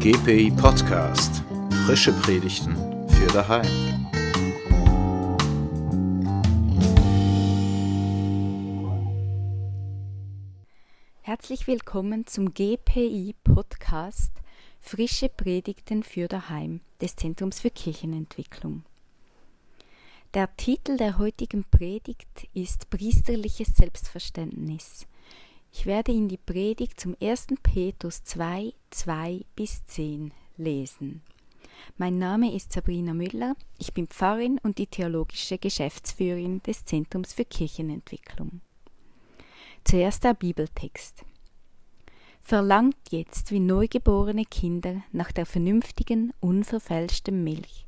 GPI Podcast. Frische Predigten für daheim. Herzlich willkommen zum GPI Podcast Frische Predigten für daheim des Zentrums für Kirchenentwicklung. Der Titel der heutigen Predigt ist Priesterliches Selbstverständnis. Ich werde in die Predigt zum 1. Petrus 2, 2 bis 10 lesen. Mein Name ist Sabrina Müller, ich bin Pfarrerin und die theologische Geschäftsführerin des Zentrums für Kirchenentwicklung. Zuerst der Bibeltext. Verlangt jetzt wie neugeborene Kinder nach der vernünftigen, unverfälschten Milch,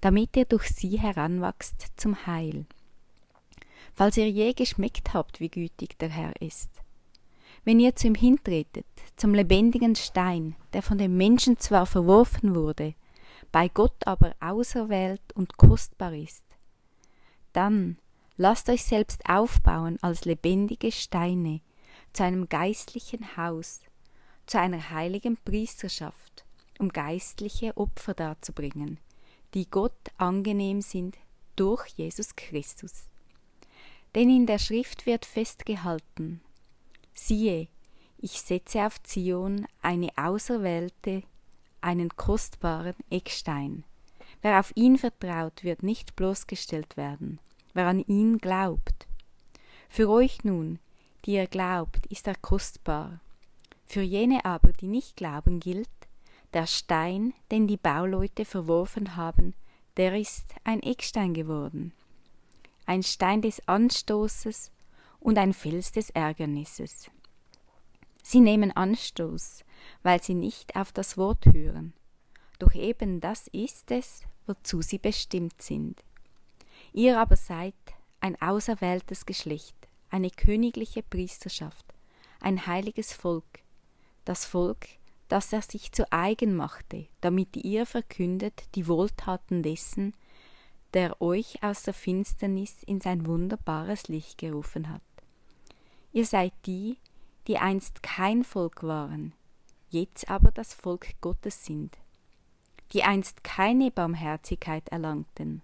damit ihr durch sie heranwachst zum Heil. Falls ihr je geschmeckt habt, wie gütig der Herr ist. Wenn ihr zu ihm hintretet, zum lebendigen Stein, der von den Menschen zwar verworfen wurde, bei Gott aber auserwählt und kostbar ist, dann lasst euch selbst aufbauen als lebendige Steine zu einem geistlichen Haus, zu einer heiligen Priesterschaft, um geistliche Opfer darzubringen, die Gott angenehm sind durch Jesus Christus. Denn in der Schrift wird festgehalten, Siehe, ich setze auf Zion eine Auserwählte, einen kostbaren Eckstein. Wer auf ihn vertraut, wird nicht bloßgestellt werden, wer an ihn glaubt. Für euch nun, die ihr glaubt, ist er kostbar. Für jene aber, die nicht glauben, gilt, der Stein, den die Bauleute verworfen haben, der ist ein Eckstein geworden. Ein Stein des Anstoßes und ein Fels des Ärgernisses. Sie nehmen Anstoß, weil sie nicht auf das Wort hören. Doch eben das ist es, wozu sie bestimmt sind. Ihr aber seid ein auserwähltes Geschlecht, eine königliche Priesterschaft, ein heiliges Volk, das Volk, das er sich zu eigen machte, damit ihr verkündet die Wohltaten dessen, der euch aus der Finsternis in sein wunderbares Licht gerufen hat. Ihr seid die, die einst kein Volk waren, jetzt aber das Volk Gottes sind, die einst keine Barmherzigkeit erlangten,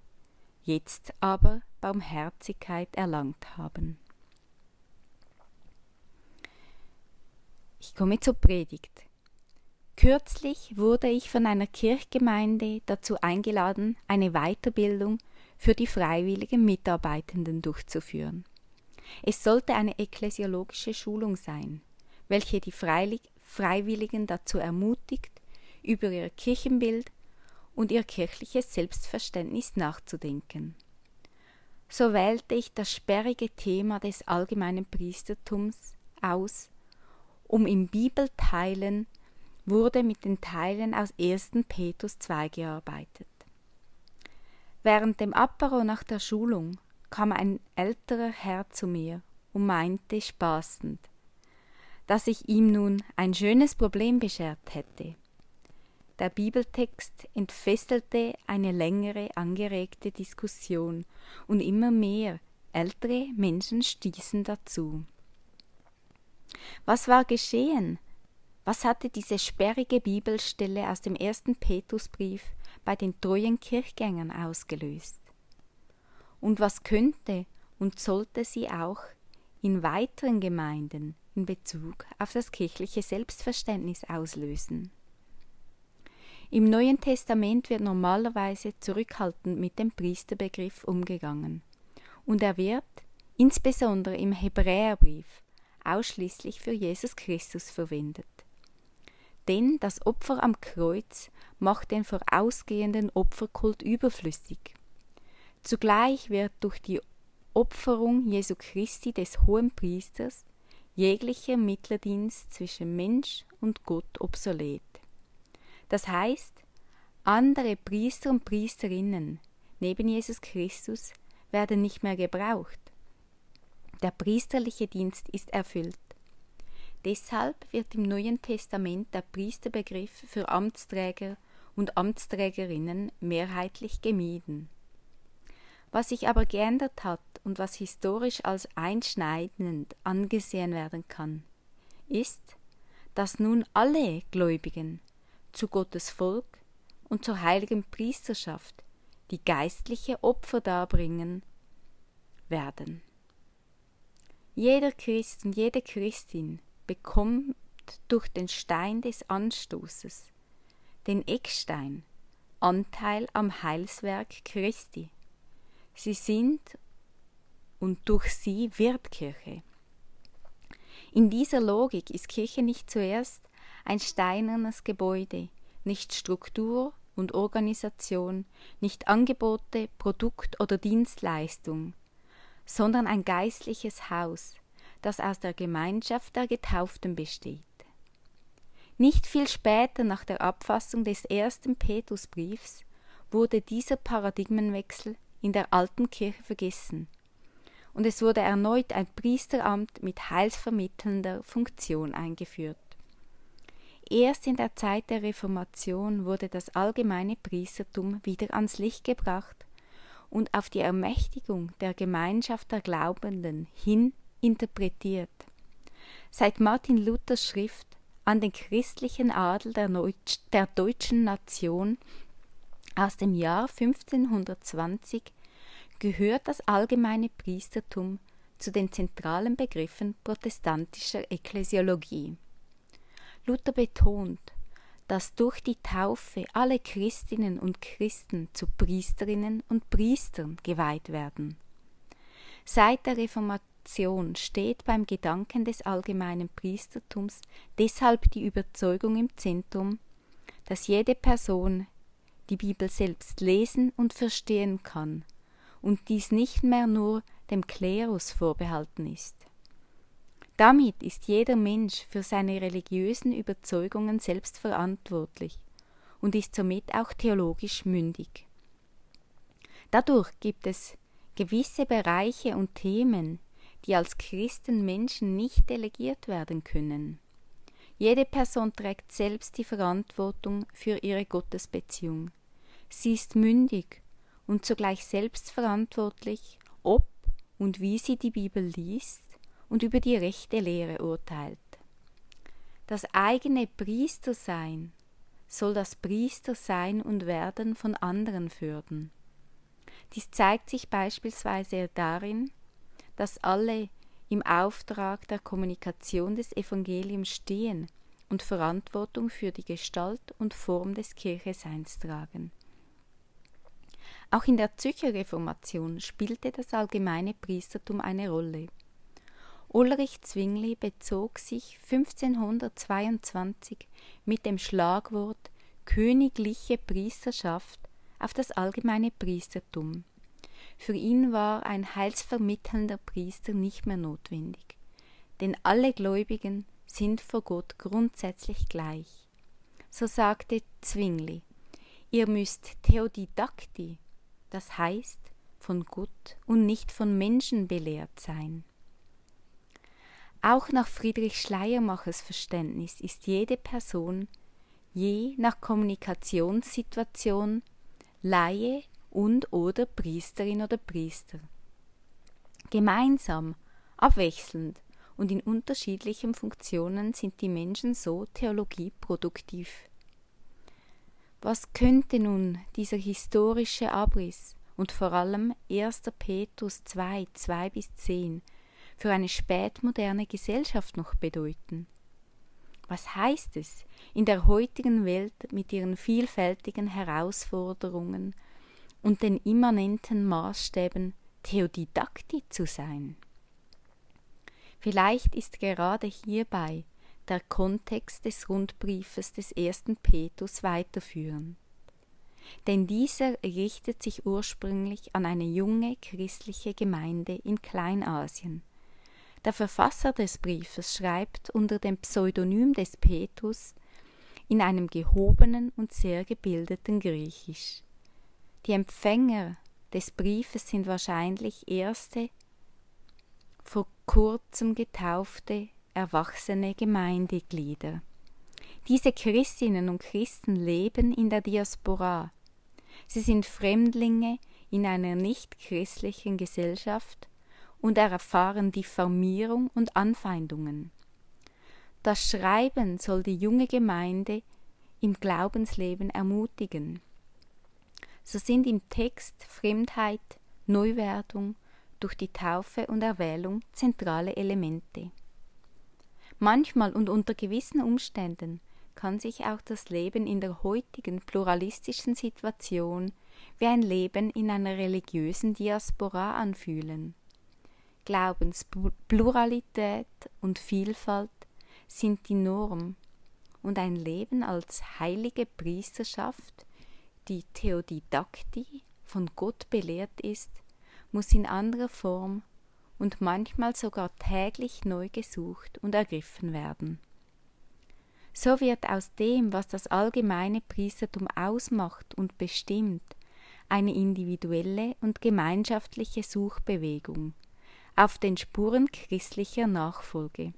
jetzt aber Barmherzigkeit erlangt haben. Ich komme zur Predigt. Kürzlich wurde ich von einer Kirchgemeinde dazu eingeladen, eine Weiterbildung für die freiwilligen Mitarbeitenden durchzuführen. Es sollte eine ekklesiologische Schulung sein, welche die Freiwilligen dazu ermutigt, über ihr Kirchenbild und ihr kirchliches Selbstverständnis nachzudenken. So wählte ich das sperrige Thema des allgemeinen Priestertums aus, um im Bibelteilen wurde mit den Teilen aus 1. Petrus 2 gearbeitet. Während dem Apero nach der Schulung kam ein älterer Herr zu mir und meinte spaßend, dass ich ihm nun ein schönes Problem beschert hätte. Der Bibeltext entfesselte eine längere angeregte Diskussion und immer mehr ältere Menschen stießen dazu. Was war geschehen? Was hatte diese sperrige Bibelstelle aus dem ersten Petrusbrief bei den treuen Kirchgängern ausgelöst? Und was könnte und sollte sie auch in weiteren Gemeinden in Bezug auf das kirchliche Selbstverständnis auslösen. Im Neuen Testament wird normalerweise zurückhaltend mit dem Priesterbegriff umgegangen, und er wird, insbesondere im Hebräerbrief, ausschließlich für Jesus Christus verwendet. Denn das Opfer am Kreuz macht den vorausgehenden Opferkult überflüssig. Zugleich wird durch die Opferung Jesu Christi des hohen Priesters jeglicher Mittlerdienst zwischen Mensch und Gott obsolet. Das heißt, andere Priester und Priesterinnen neben Jesus Christus werden nicht mehr gebraucht. Der priesterliche Dienst ist erfüllt. Deshalb wird im Neuen Testament der Priesterbegriff für Amtsträger und Amtsträgerinnen mehrheitlich gemieden. Was sich aber geändert hat und was historisch als einschneidend angesehen werden kann, ist, dass nun alle Gläubigen zu Gottes Volk und zur heiligen Priesterschaft, die geistliche Opfer darbringen werden. Jeder Christ und jede Christin bekommt durch den Stein des Anstoßes, den Eckstein, Anteil am Heilswerk Christi. Sie sind und durch sie wird Kirche. In dieser Logik ist Kirche nicht zuerst ein steinernes Gebäude, nicht Struktur und Organisation, nicht Angebote, Produkt oder Dienstleistung, sondern ein geistliches Haus, das aus der Gemeinschaft der Getauften besteht. Nicht viel später nach der Abfassung des ersten Petrusbriefs wurde dieser Paradigmenwechsel in der alten Kirche vergessen und es wurde erneut ein Priesteramt mit heilsvermittelnder Funktion eingeführt. Erst in der Zeit der Reformation wurde das allgemeine Priestertum wieder ans Licht gebracht und auf die Ermächtigung der Gemeinschaft der Glaubenden hin interpretiert. Seit Martin Luthers Schrift an den christlichen Adel der, Neutsch, der deutschen Nation aus dem Jahr 1520 gehört das allgemeine Priestertum zu den zentralen Begriffen protestantischer Ekklesiologie. Luther betont, dass durch die Taufe alle Christinnen und Christen zu Priesterinnen und Priestern geweiht werden. Seit der Reformation steht beim Gedanken des allgemeinen Priestertums deshalb die Überzeugung im Zentrum, dass jede Person die Bibel selbst lesen und verstehen kann und dies nicht mehr nur dem Klerus vorbehalten ist. Damit ist jeder Mensch für seine religiösen Überzeugungen selbst verantwortlich und ist somit auch theologisch mündig. Dadurch gibt es gewisse Bereiche und Themen, die als Christen Menschen nicht delegiert werden können. Jede Person trägt selbst die Verantwortung für ihre Gottesbeziehung. Sie ist mündig und zugleich selbstverantwortlich, ob und wie sie die Bibel liest und über die rechte Lehre urteilt. Das eigene Priestersein soll das Priestersein und Werden von anderen fördern. Dies zeigt sich beispielsweise darin, dass alle im Auftrag der Kommunikation des Evangeliums stehen und Verantwortung für die Gestalt und Form des Kircheseins tragen. Auch in der Zürcher Reformation spielte das allgemeine Priestertum eine Rolle. Ulrich Zwingli bezog sich 1522 mit dem Schlagwort königliche Priesterschaft auf das allgemeine Priestertum. Für ihn war ein heilsvermittelnder Priester nicht mehr notwendig, denn alle Gläubigen sind vor Gott grundsätzlich gleich. So sagte Zwingli, ihr müsst Theodidakti, das heißt von Gott und nicht von Menschen belehrt sein. Auch nach Friedrich Schleiermachers Verständnis ist jede Person je nach Kommunikationssituation Laie und oder Priesterin oder Priester. Gemeinsam, abwechselnd und in unterschiedlichen Funktionen sind die Menschen so theologieproduktiv. Was könnte nun dieser historische Abriss und vor allem 1. Petrus 2, 2 bis 10 für eine spätmoderne Gesellschaft noch bedeuten? Was heißt es, in der heutigen Welt mit ihren vielfältigen Herausforderungen und den immanenten Maßstäben Theodidakti zu sein? Vielleicht ist gerade hierbei der Kontext des Rundbriefes des ersten Petrus weiterführen. Denn dieser richtet sich ursprünglich an eine junge christliche Gemeinde in Kleinasien. Der Verfasser des Briefes schreibt unter dem Pseudonym des Petrus in einem gehobenen und sehr gebildeten Griechisch. Die Empfänger des Briefes sind wahrscheinlich erste, vor kurzem getaufte erwachsene Gemeindeglieder. Diese Christinnen und Christen leben in der Diaspora. Sie sind Fremdlinge in einer nichtchristlichen Gesellschaft und erfahren Diffamierung und Anfeindungen. Das Schreiben soll die junge Gemeinde im Glaubensleben ermutigen. So sind im Text Fremdheit, Neuwerdung durch die Taufe und Erwählung zentrale Elemente. Manchmal und unter gewissen Umständen kann sich auch das Leben in der heutigen pluralistischen Situation wie ein Leben in einer religiösen Diaspora anfühlen. Glaubenspluralität und Vielfalt sind die Norm, und ein Leben als heilige Priesterschaft, die Theodidaktie von Gott belehrt ist, muss in anderer Form und manchmal sogar täglich neu gesucht und ergriffen werden. So wird aus dem, was das allgemeine Priestertum ausmacht und bestimmt, eine individuelle und gemeinschaftliche Suchbewegung auf den Spuren christlicher Nachfolge.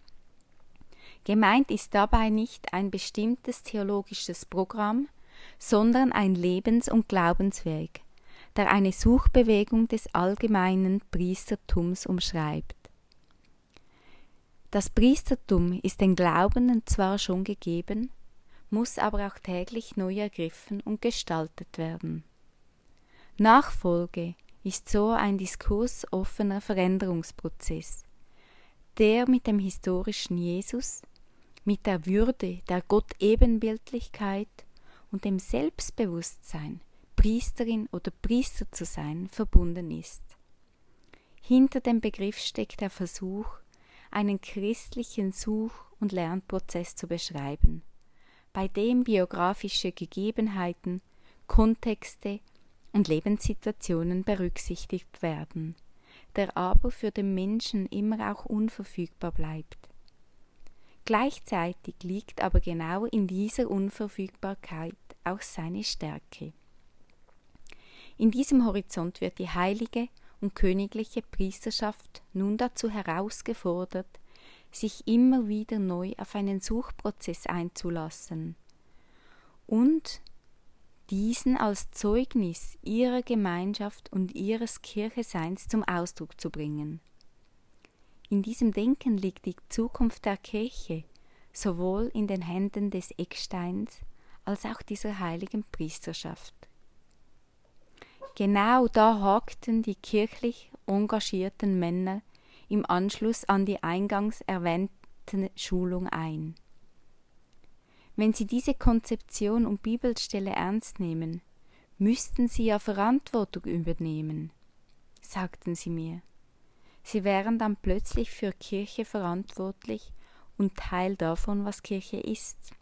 Gemeint ist dabei nicht ein bestimmtes theologisches Programm, sondern ein Lebens- und Glaubensweg, der eine Suchbewegung des allgemeinen Priestertums umschreibt. Das Priestertum ist den Glaubenden zwar schon gegeben, muss aber auch täglich neu ergriffen und gestaltet werden. Nachfolge ist so ein diskursoffener Veränderungsprozess, der mit dem historischen Jesus, mit der Würde der Gott-Ebenbildlichkeit und dem Selbstbewusstsein, Priesterin oder Priester zu sein, verbunden ist. Hinter dem Begriff steckt der Versuch, einen christlichen Such- und Lernprozess zu beschreiben, bei dem biografische Gegebenheiten, Kontexte und Lebenssituationen berücksichtigt werden, der aber für den Menschen immer auch unverfügbar bleibt. Gleichzeitig liegt aber genau in dieser Unverfügbarkeit auch seine Stärke. In diesem Horizont wird die heilige und königliche Priesterschaft nun dazu herausgefordert, sich immer wieder neu auf einen Suchprozess einzulassen und diesen als Zeugnis ihrer Gemeinschaft und ihres Kircheseins zum Ausdruck zu bringen. In diesem Denken liegt die Zukunft der Kirche sowohl in den Händen des Ecksteins als auch dieser heiligen Priesterschaft. Genau da hakten die kirchlich engagierten Männer im Anschluss an die eingangs erwähnte Schulung ein. Wenn Sie diese Konzeption und Bibelstelle ernst nehmen, müssten Sie ja Verantwortung übernehmen, sagten sie mir. Sie wären dann plötzlich für Kirche verantwortlich und Teil davon, was Kirche ist.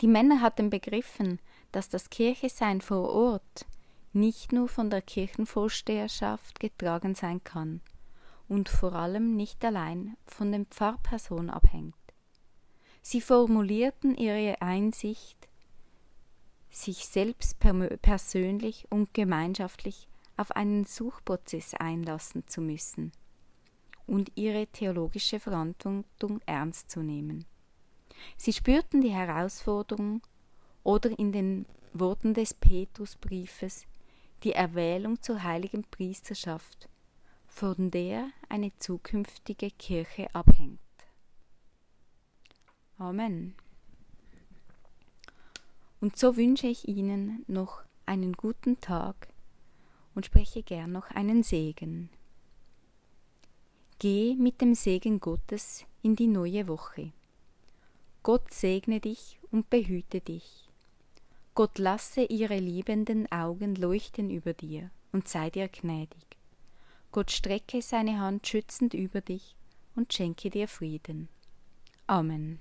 Die Männer hatten begriffen, dass das Kirchesein vor Ort nicht nur von der Kirchenvorsteherschaft getragen sein kann und vor allem nicht allein von den Pfarrpersonen abhängt. Sie formulierten ihre Einsicht, sich selbst persönlich und gemeinschaftlich auf einen Suchprozess einlassen zu müssen und ihre theologische Verantwortung ernst zu nehmen. Sie spürten die Herausforderung oder in den Worten des Petrusbriefes die Erwählung zur heiligen Priesterschaft, von der eine zukünftige Kirche abhängt. Amen. Und so wünsche ich Ihnen noch einen guten Tag und spreche gern noch einen Segen. Geh mit dem Segen Gottes in die neue Woche. Gott segne dich und behüte dich. Gott lasse ihre liebenden Augen leuchten über dir und sei dir gnädig. Gott strecke seine Hand schützend über dich und schenke dir Frieden. Amen.